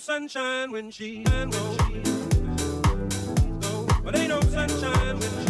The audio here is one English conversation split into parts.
sunshine when she's gone. Oh, but ain't no sunshine when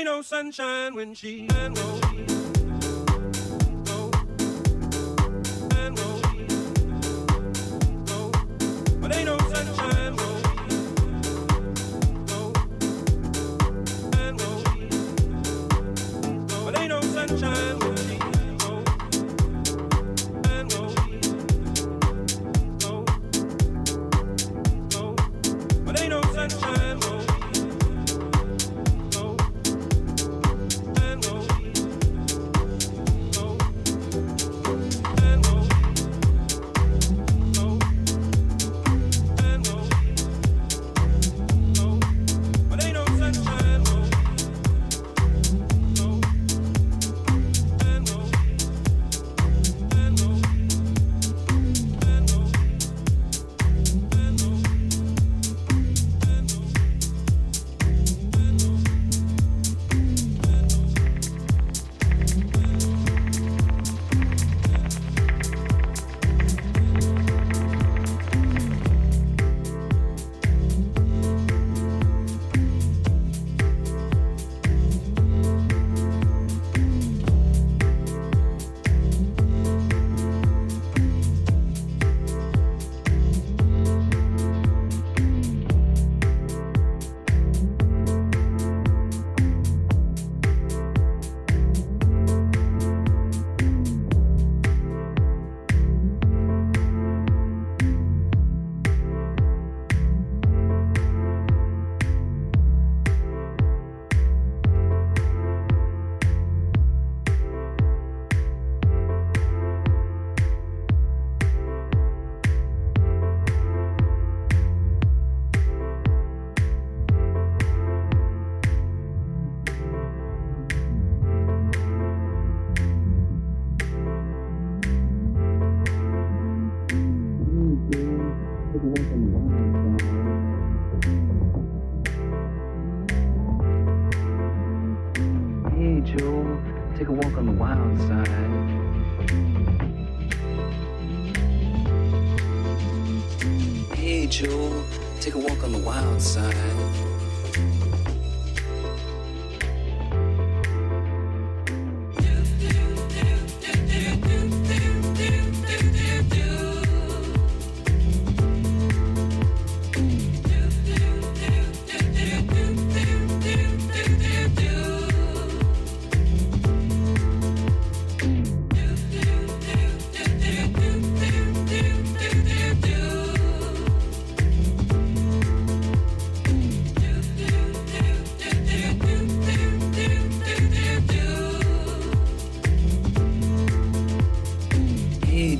Ain't no sunshine when she's gone. Take a walk on the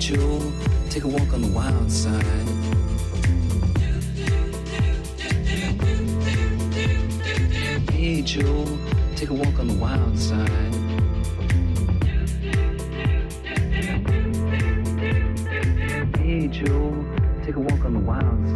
jewel, take a walk on the wild side. Hey jewel, take a walk on the wild side. Hey jewel, take a walk on the wild side.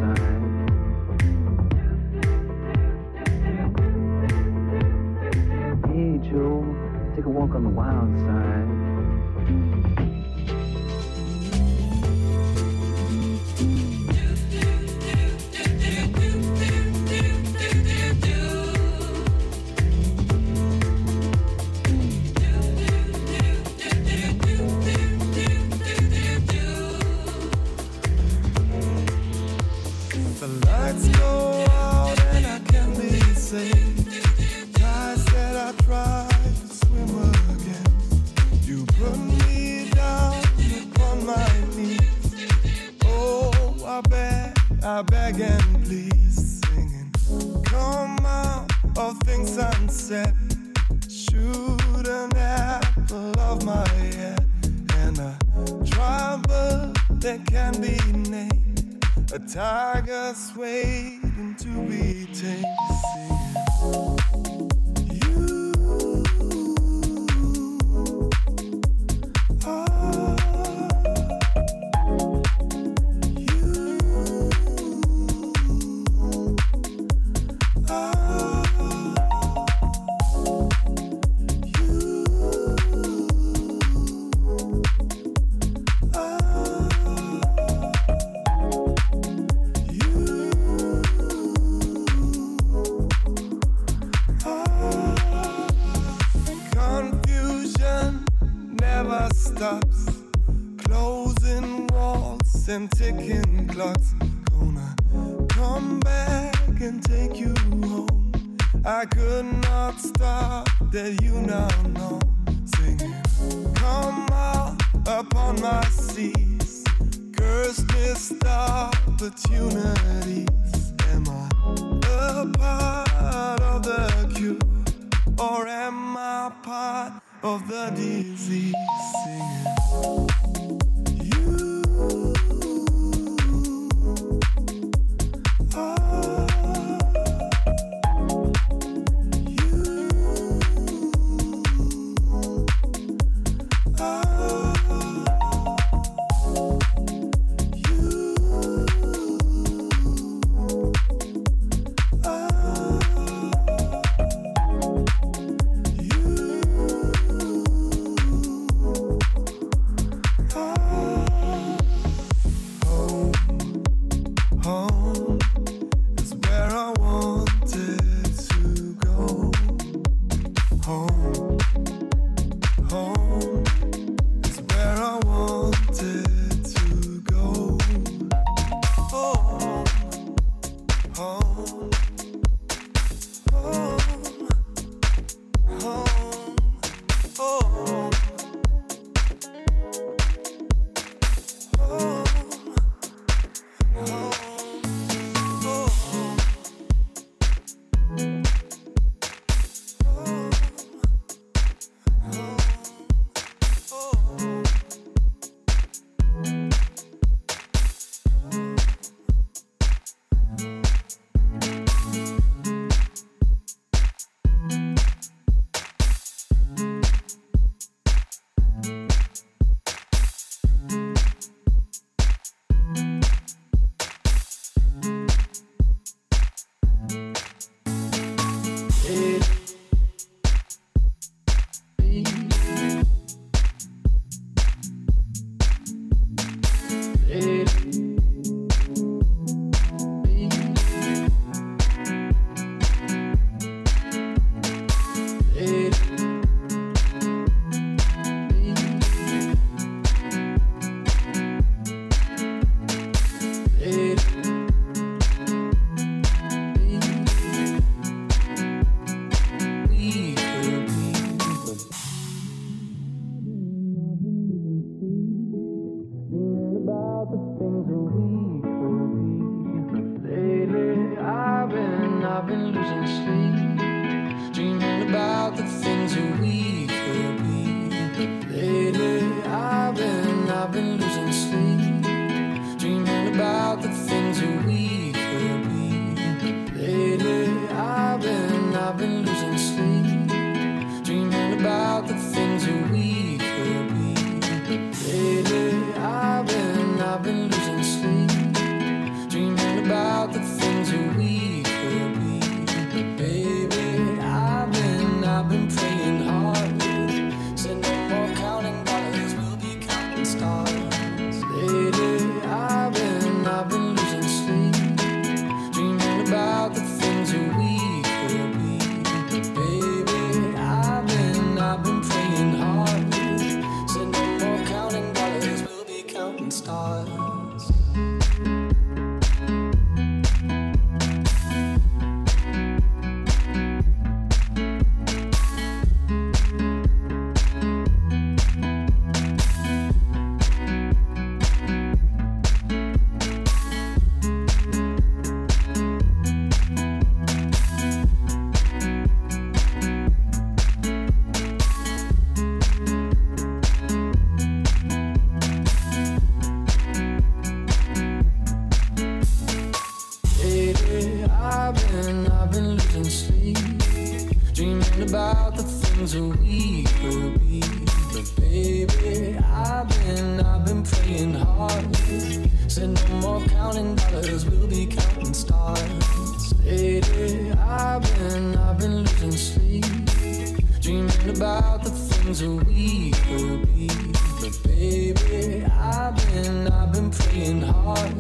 heart.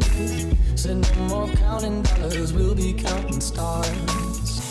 No more counting dollars, we'll be counting stars.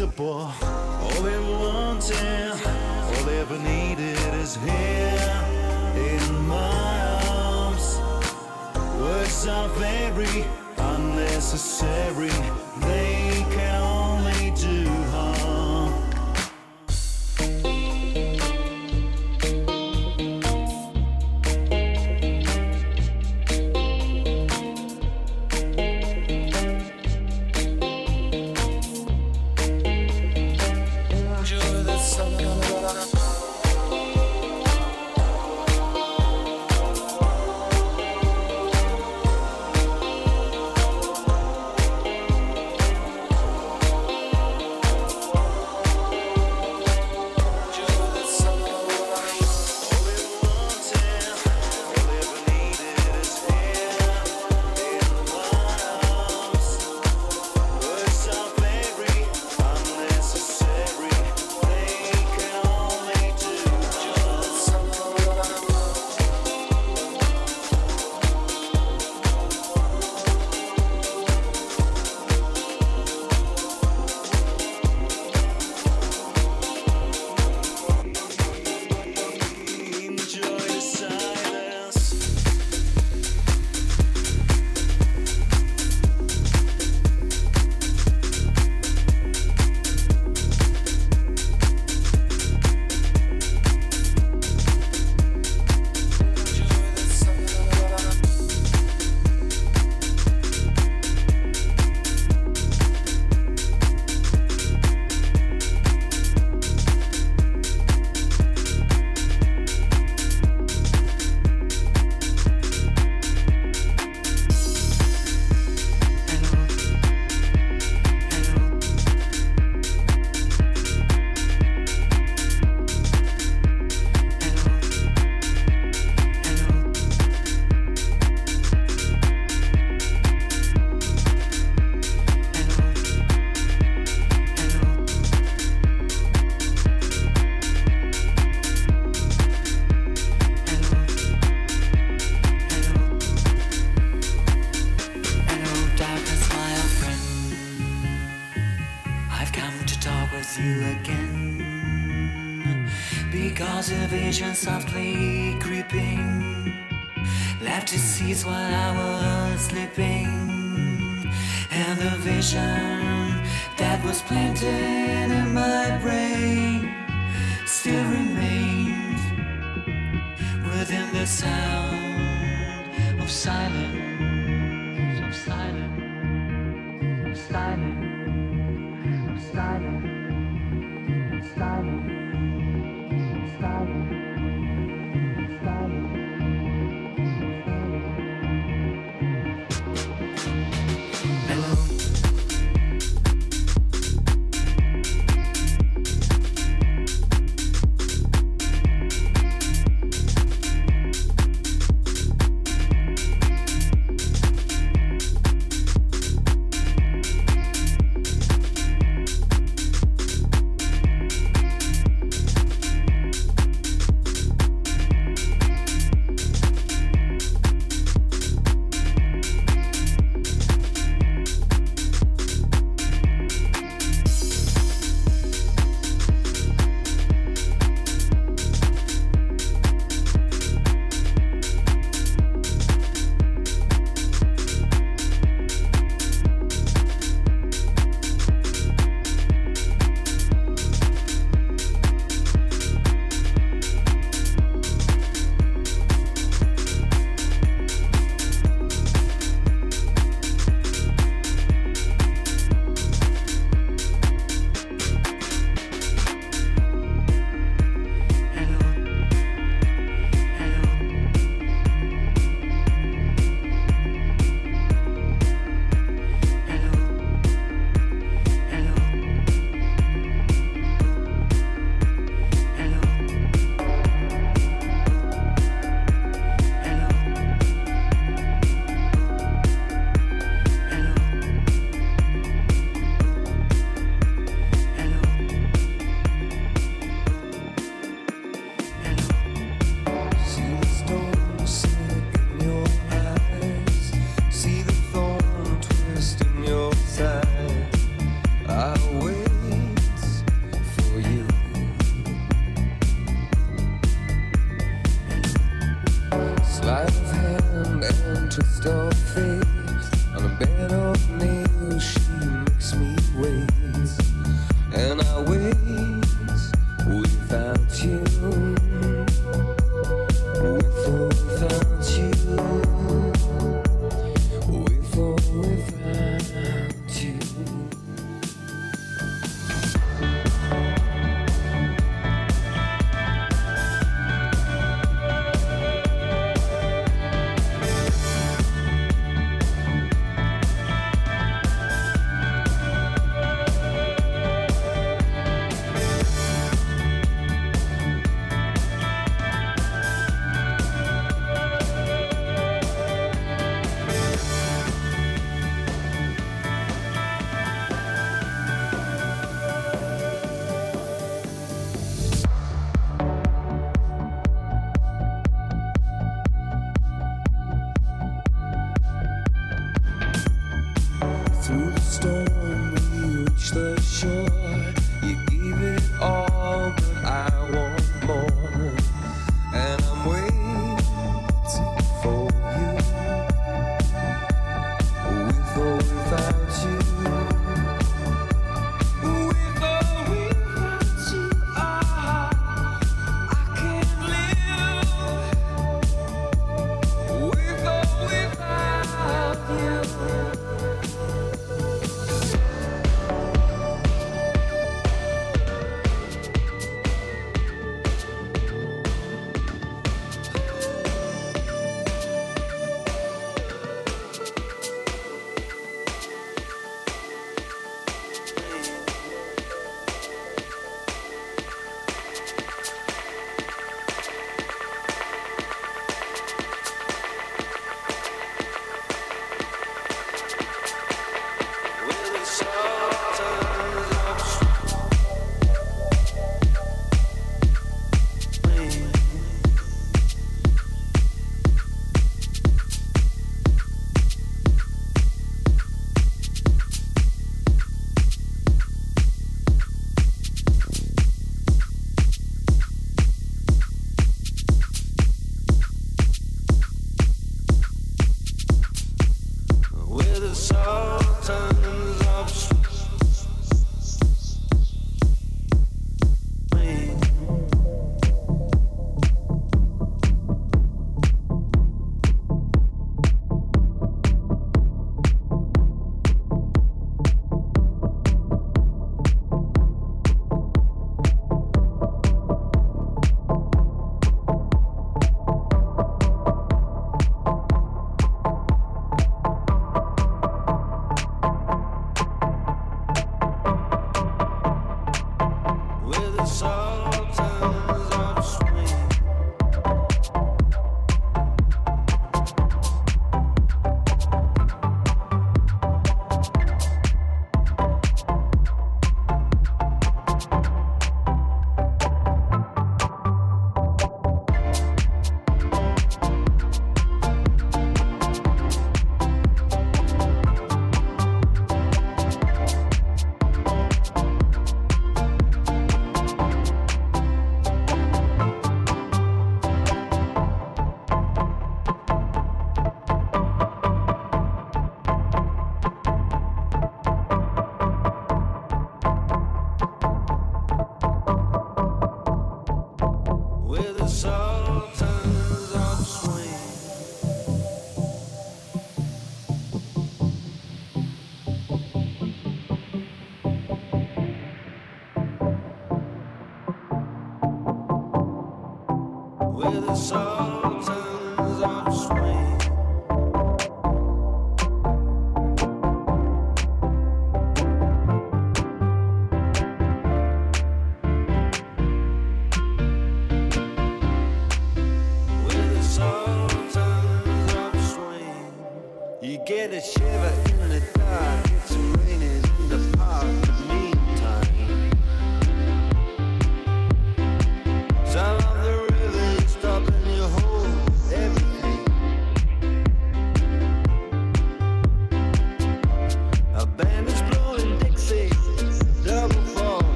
All they wanted, all they ever needed is here in my arms. Words are very unnecessary. They can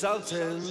Sultans.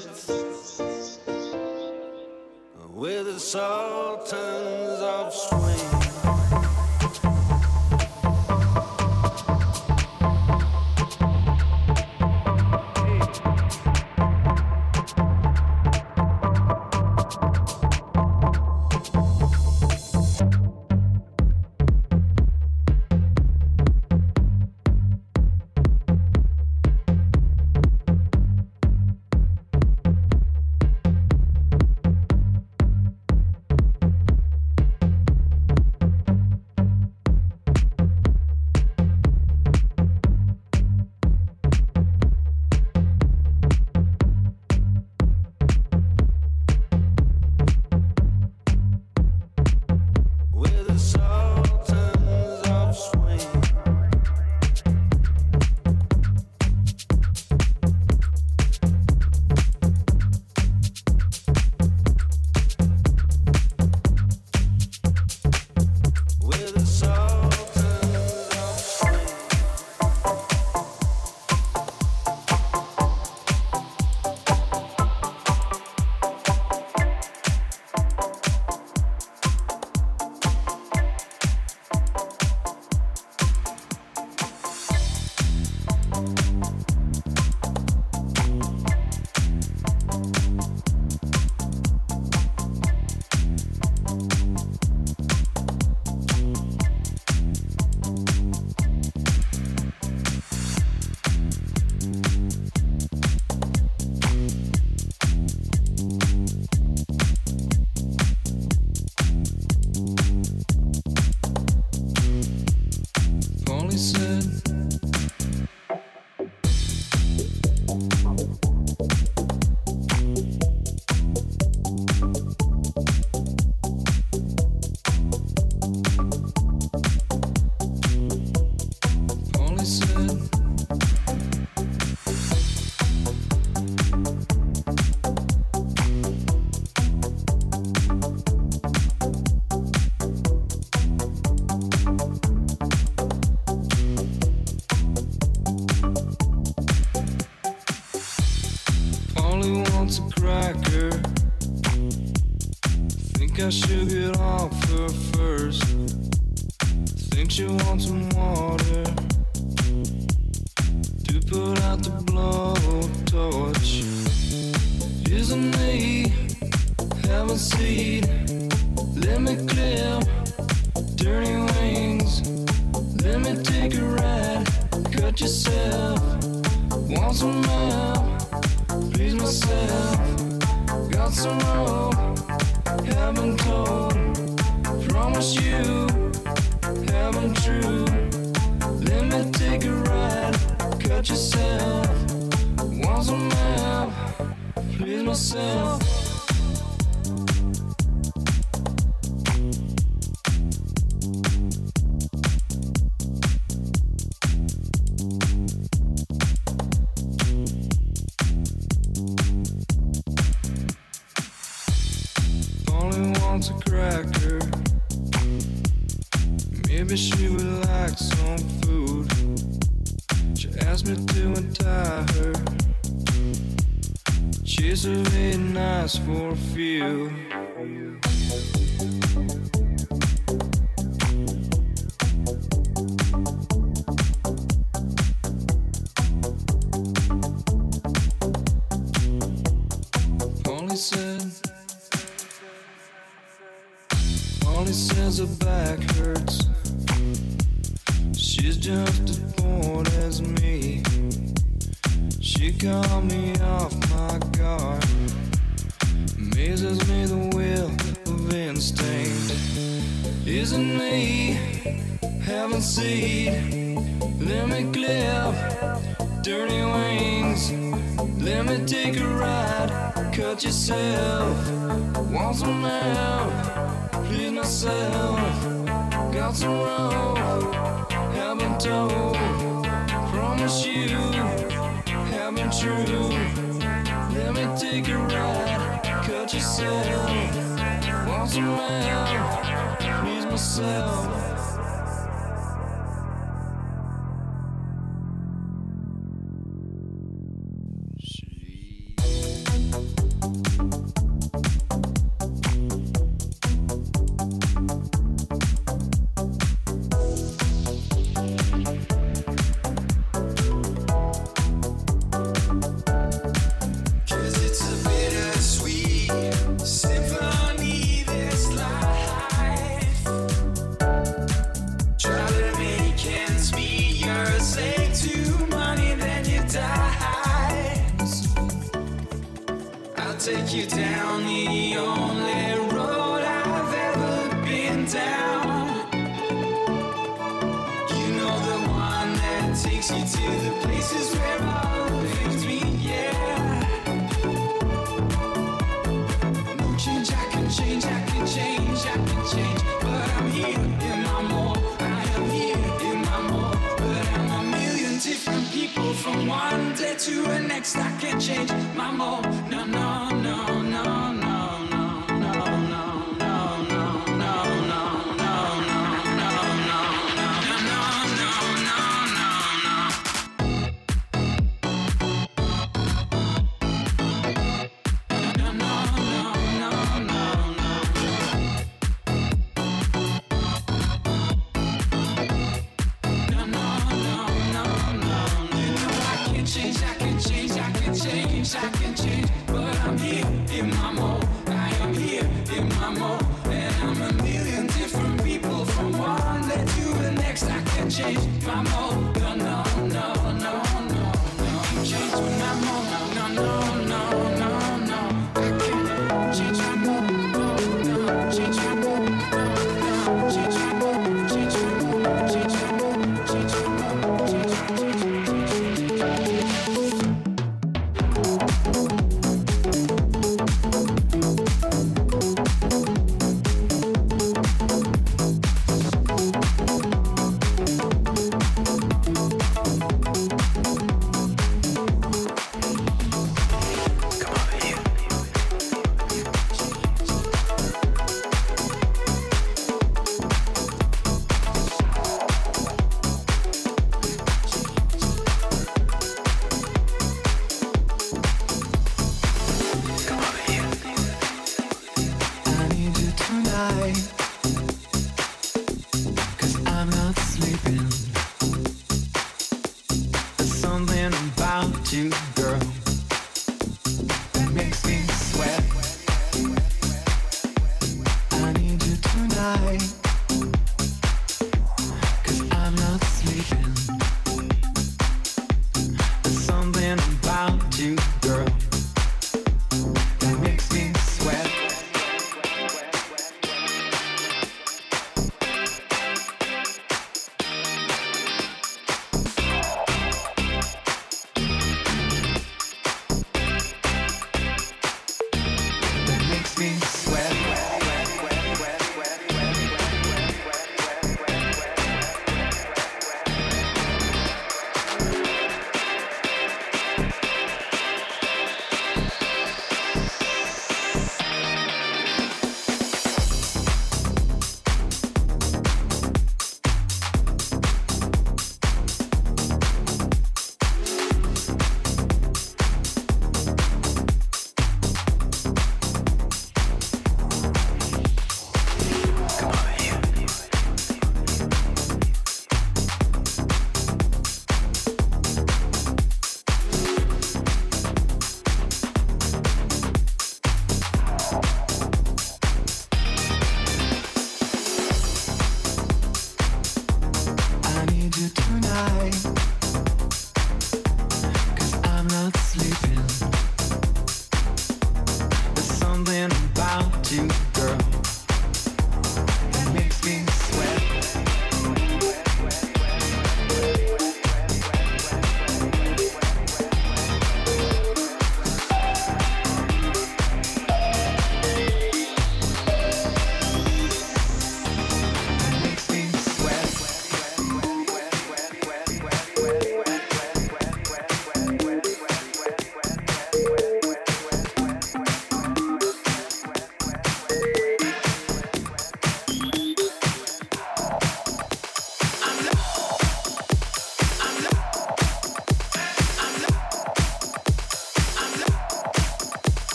Think want wants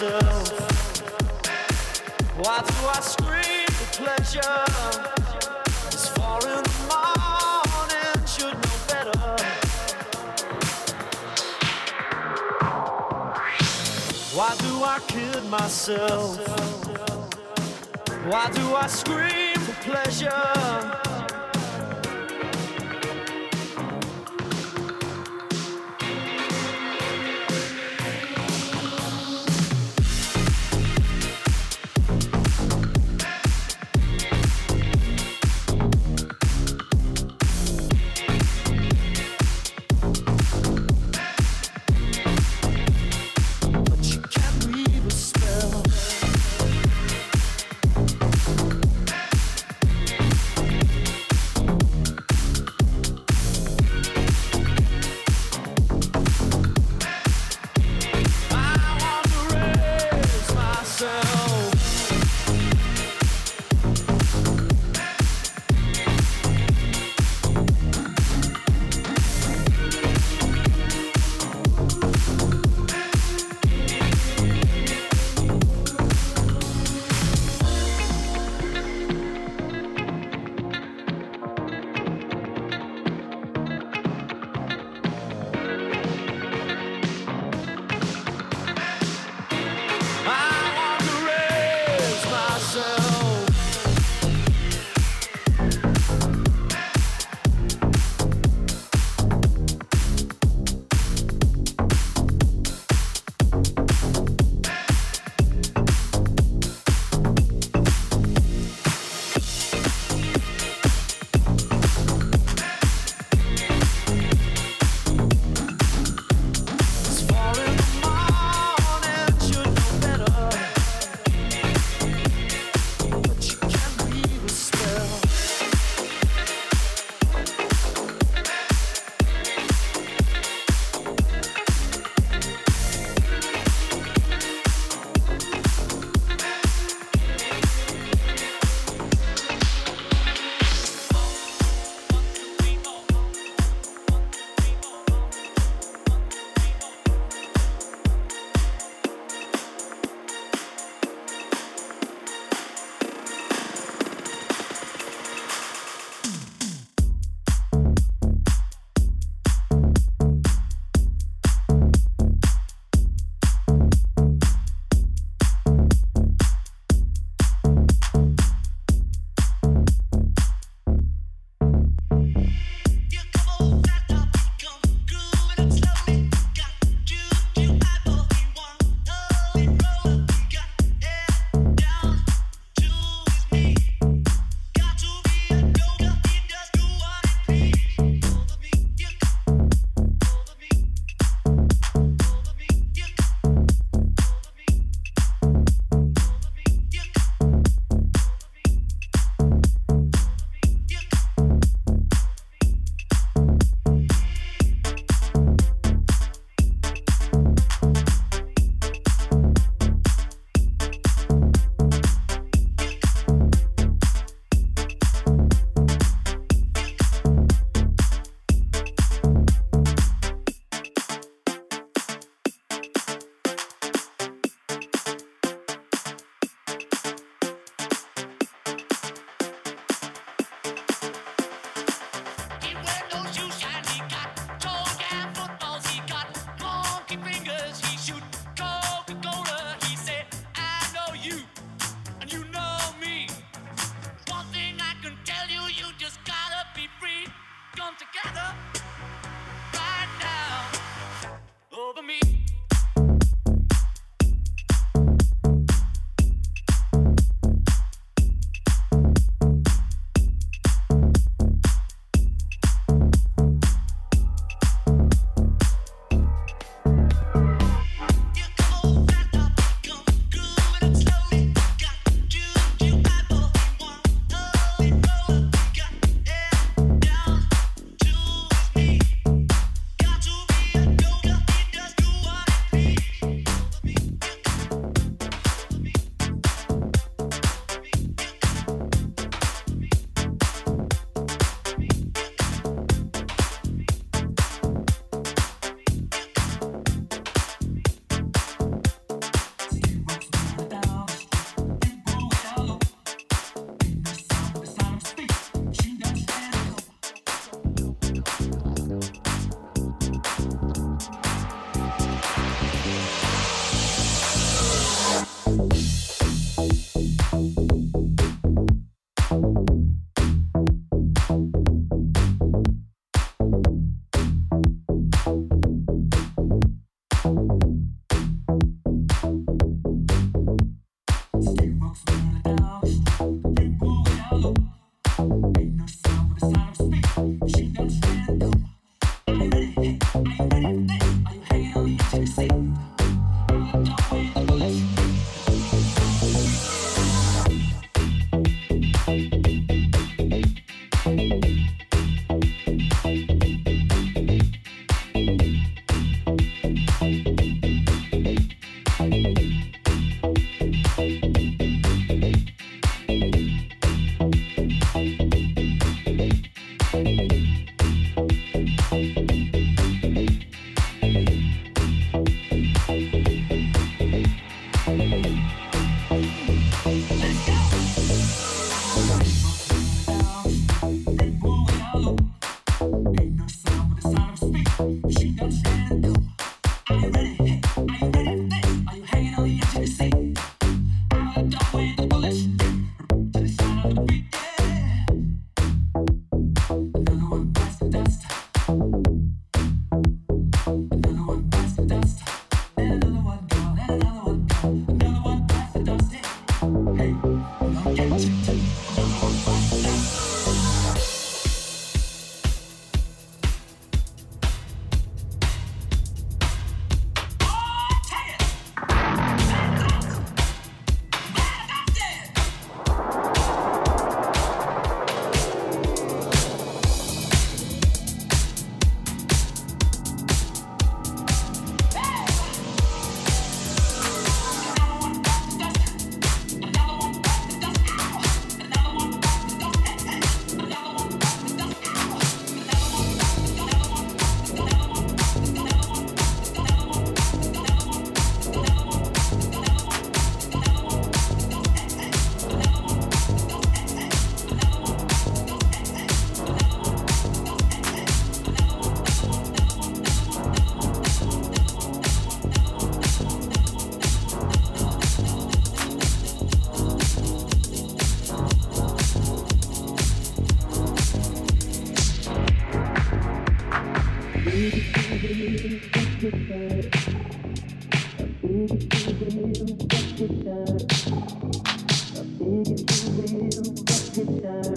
myself?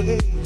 away,